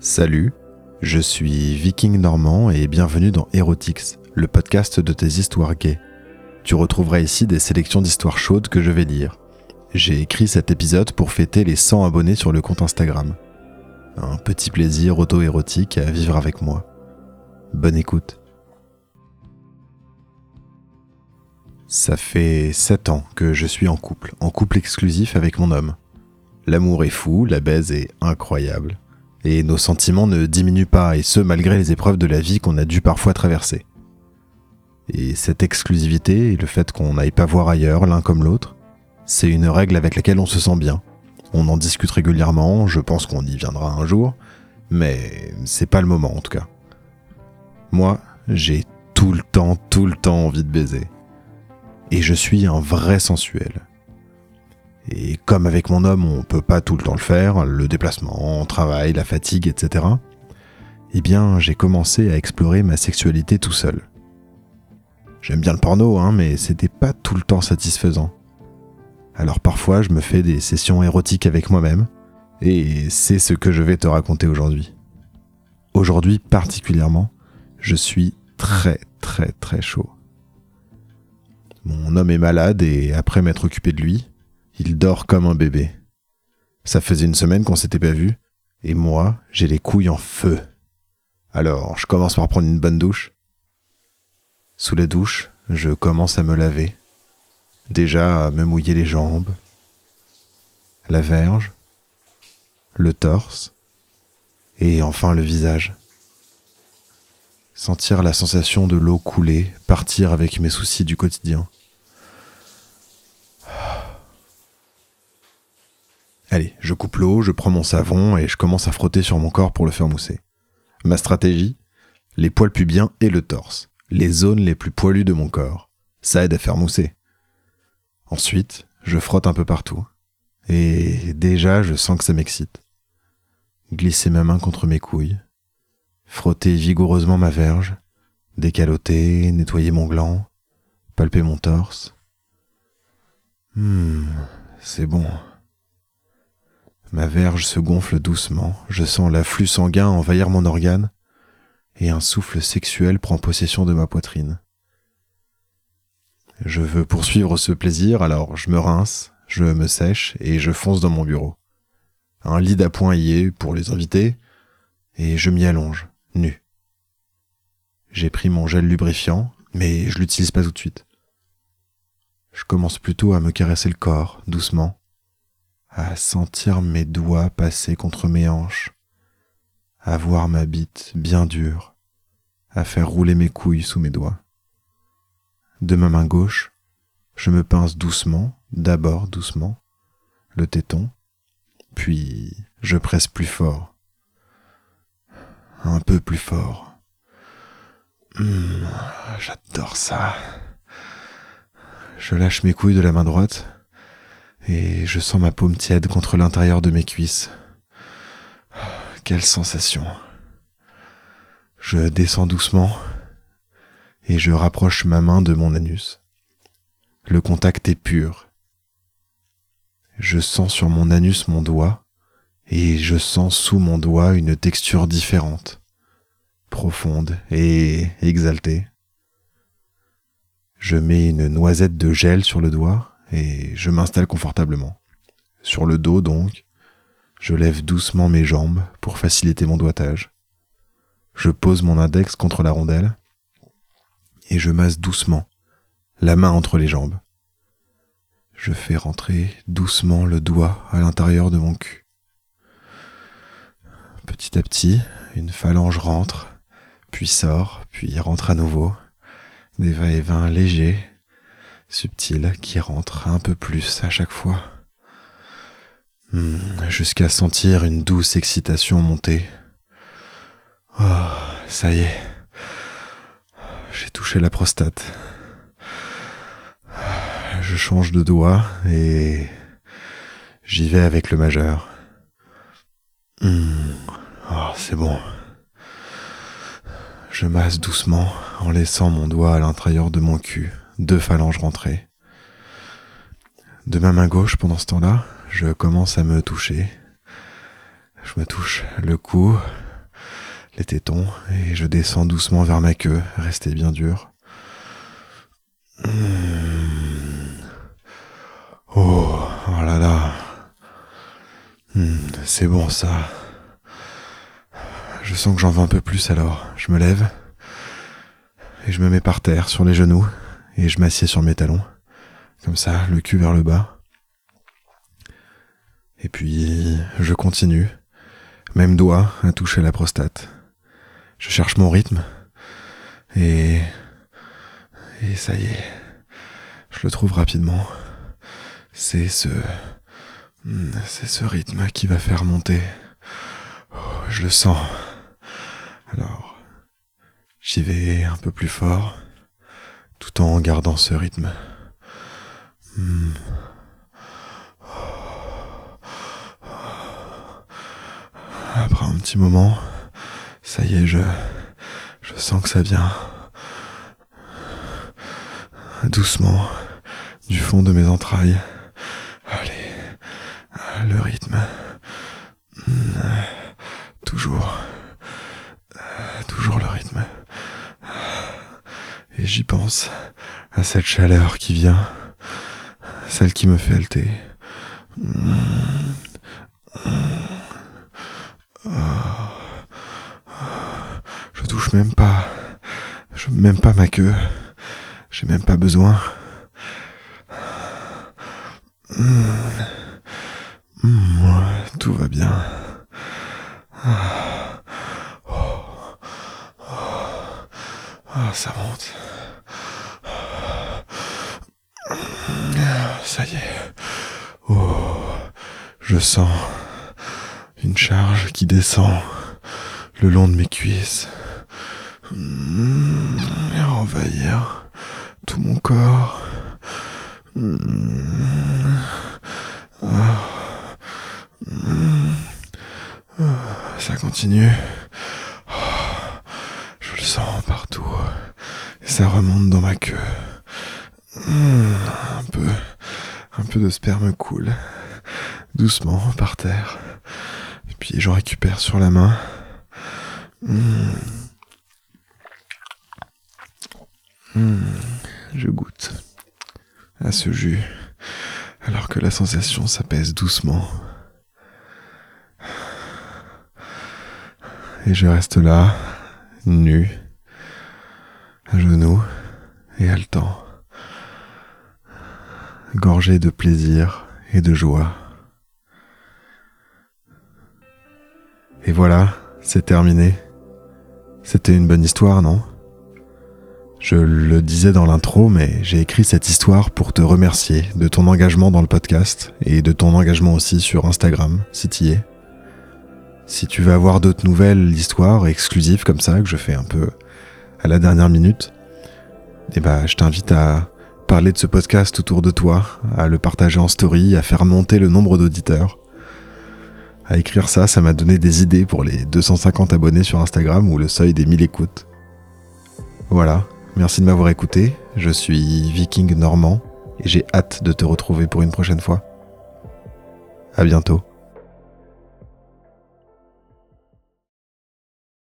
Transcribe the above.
Salut, je suis Viking Normand et bienvenue dans Erotix, le podcast de tes histoires gays. Tu retrouveras ici des sélections d'histoires chaudes que je vais lire. J'ai écrit cet épisode pour fêter les 100 abonnés sur le compte Instagram. Un petit plaisir auto-érotique à vivre avec moi. Bonne écoute. Ça fait 7 ans que je suis en couple, en couple exclusif avec mon homme. L'amour est fou, la baise est incroyable. Et nos sentiments ne diminuent pas, et ce malgré les épreuves de la vie qu'on a dû parfois traverser. Et cette exclusivité et le fait qu'on n'aille pas voir ailleurs l'un comme l'autre, c'est une règle avec laquelle on se sent bien. On en discute régulièrement, je pense qu'on y viendra un jour, mais c'est pas le moment en tout cas. Moi, j'ai tout le temps, tout le temps envie de baiser. Et je suis un vrai sensuel. Et comme avec mon homme, on peut pas tout le temps le faire, le déplacement, le travail, la fatigue, etc. Eh bien, j'ai commencé à explorer ma sexualité tout seul. J'aime bien le porno, hein, mais c'était pas tout le temps satisfaisant. Alors parfois, je me fais des sessions érotiques avec moi-même, et c'est ce que je vais te raconter aujourd'hui. Aujourd'hui particulièrement, je suis très très très chaud. Mon homme est malade et après m'être occupé de lui, il dort comme un bébé. Ça faisait une semaine qu'on s'était pas vu, et moi, j'ai les couilles en feu. Alors, je commence par prendre une bonne douche. Sous la douche, je commence à me laver. Déjà à me mouiller les jambes, la verge, le torse, et enfin le visage. Sentir la sensation de l'eau couler, partir avec mes soucis du quotidien. Allez, je coupe l'eau, je prends mon savon et je commence à frotter sur mon corps pour le faire mousser. Ma stratégie Les poils pubiens et le torse, les zones les plus poilues de mon corps. Ça aide à faire mousser. Ensuite, je frotte un peu partout. Et déjà, je sens que ça m'excite. Glisser ma main contre mes couilles, frotter vigoureusement ma verge, décaloter, nettoyer mon gland, palper mon torse. Hum, c'est bon. Ma verge se gonfle doucement, je sens l'afflux sanguin envahir mon organe, et un souffle sexuel prend possession de ma poitrine. Je veux poursuivre ce plaisir, alors je me rince, je me sèche et je fonce dans mon bureau. Un lit d'appoint y est pour les invités, et je m'y allonge, nu. J'ai pris mon gel lubrifiant, mais je l'utilise pas tout de suite. Je commence plutôt à me caresser le corps, doucement, à sentir mes doigts passer contre mes hanches, à voir ma bite bien dure, à faire rouler mes couilles sous mes doigts. De ma main gauche, je me pince doucement, d'abord doucement, le téton, puis je presse plus fort, un peu plus fort. Mmh, J'adore ça. Je lâche mes couilles de la main droite et je sens ma paume tiède contre l'intérieur de mes cuisses. Quelle sensation. Je descends doucement et je rapproche ma main de mon anus. Le contact est pur. Je sens sur mon anus mon doigt et je sens sous mon doigt une texture différente, profonde et exaltée. Je mets une noisette de gel sur le doigt et je m'installe confortablement. Sur le dos donc, je lève doucement mes jambes pour faciliter mon doigtage. Je pose mon index contre la rondelle et je masse doucement, la main entre les jambes. Je fais rentrer doucement le doigt à l'intérieur de mon cul. Petit à petit, une phalange rentre, puis sort, puis rentre à nouveau. Des va-et-vient légers, subtil qui rentre un peu plus à chaque fois, hmm, jusqu'à sentir une douce excitation monter. Oh, ça y est, j'ai touché la prostate. Je change de doigt et j'y vais avec le majeur. Oh, c'est bon. Je masse doucement en laissant mon doigt à l'intérieur de mon cul deux phalanges rentrées. De ma main gauche, pendant ce temps-là, je commence à me toucher. Je me touche le cou, les tétons et je descends doucement vers ma queue, restée bien dure. Hmm. Oh, oh là là. Hmm, c'est bon ça. Je sens que j'en veux un peu plus alors. Je me lève et je me mets par terre sur les genoux et je m'assieds sur mes talons. Comme ça, le cul vers le bas. Et puis, je continue. Même doigt à toucher la prostate. Je cherche mon rythme. Et... Et ça y est. Je le trouve rapidement. C'est ce... C'est ce rythme qui va faire monter. Oh, je le sens. Alors, j'y vais un peu plus fort, tout en gardant ce rythme. Hmm. Après un petit moment, ça y est, je, je sens que ça vient. Doucement, du fond de mes entrailles. Allez, le rythme. Toujours. Toujours le rythme. Et j'y pense à cette chaleur qui vient, celle qui me fait halter. Je touche même pas, je même pas ma queue. J'ai même pas besoin. tout va bien. Ah, ça monte. Ça y est. Oh, je sens une charge qui descend le long de mes cuisses. Mmh, et envahir tout mon corps. Mmh. Ça continue. Je le sens partout. Et ça remonte dans ma queue. Un peu, un peu de sperme coule. Doucement par terre. Puis j'en récupère sur la main. Je goûte à ce jus alors que la sensation s'apaise doucement. Et je reste là, nu, à genoux et haletant, gorgé de plaisir et de joie. Et voilà, c'est terminé. C'était une bonne histoire, non? Je le disais dans l'intro, mais j'ai écrit cette histoire pour te remercier de ton engagement dans le podcast et de ton engagement aussi sur Instagram, si tu y es. Si tu veux avoir d'autres nouvelles histoires exclusives comme ça, que je fais un peu à la dernière minute, eh ben, je t'invite à parler de ce podcast autour de toi, à le partager en story, à faire monter le nombre d'auditeurs. À écrire ça, ça m'a donné des idées pour les 250 abonnés sur Instagram ou le seuil des 1000 écoutes. Voilà, Merci de m'avoir écouté. Je suis Viking Normand et j'ai hâte de te retrouver pour une prochaine fois. À bientôt.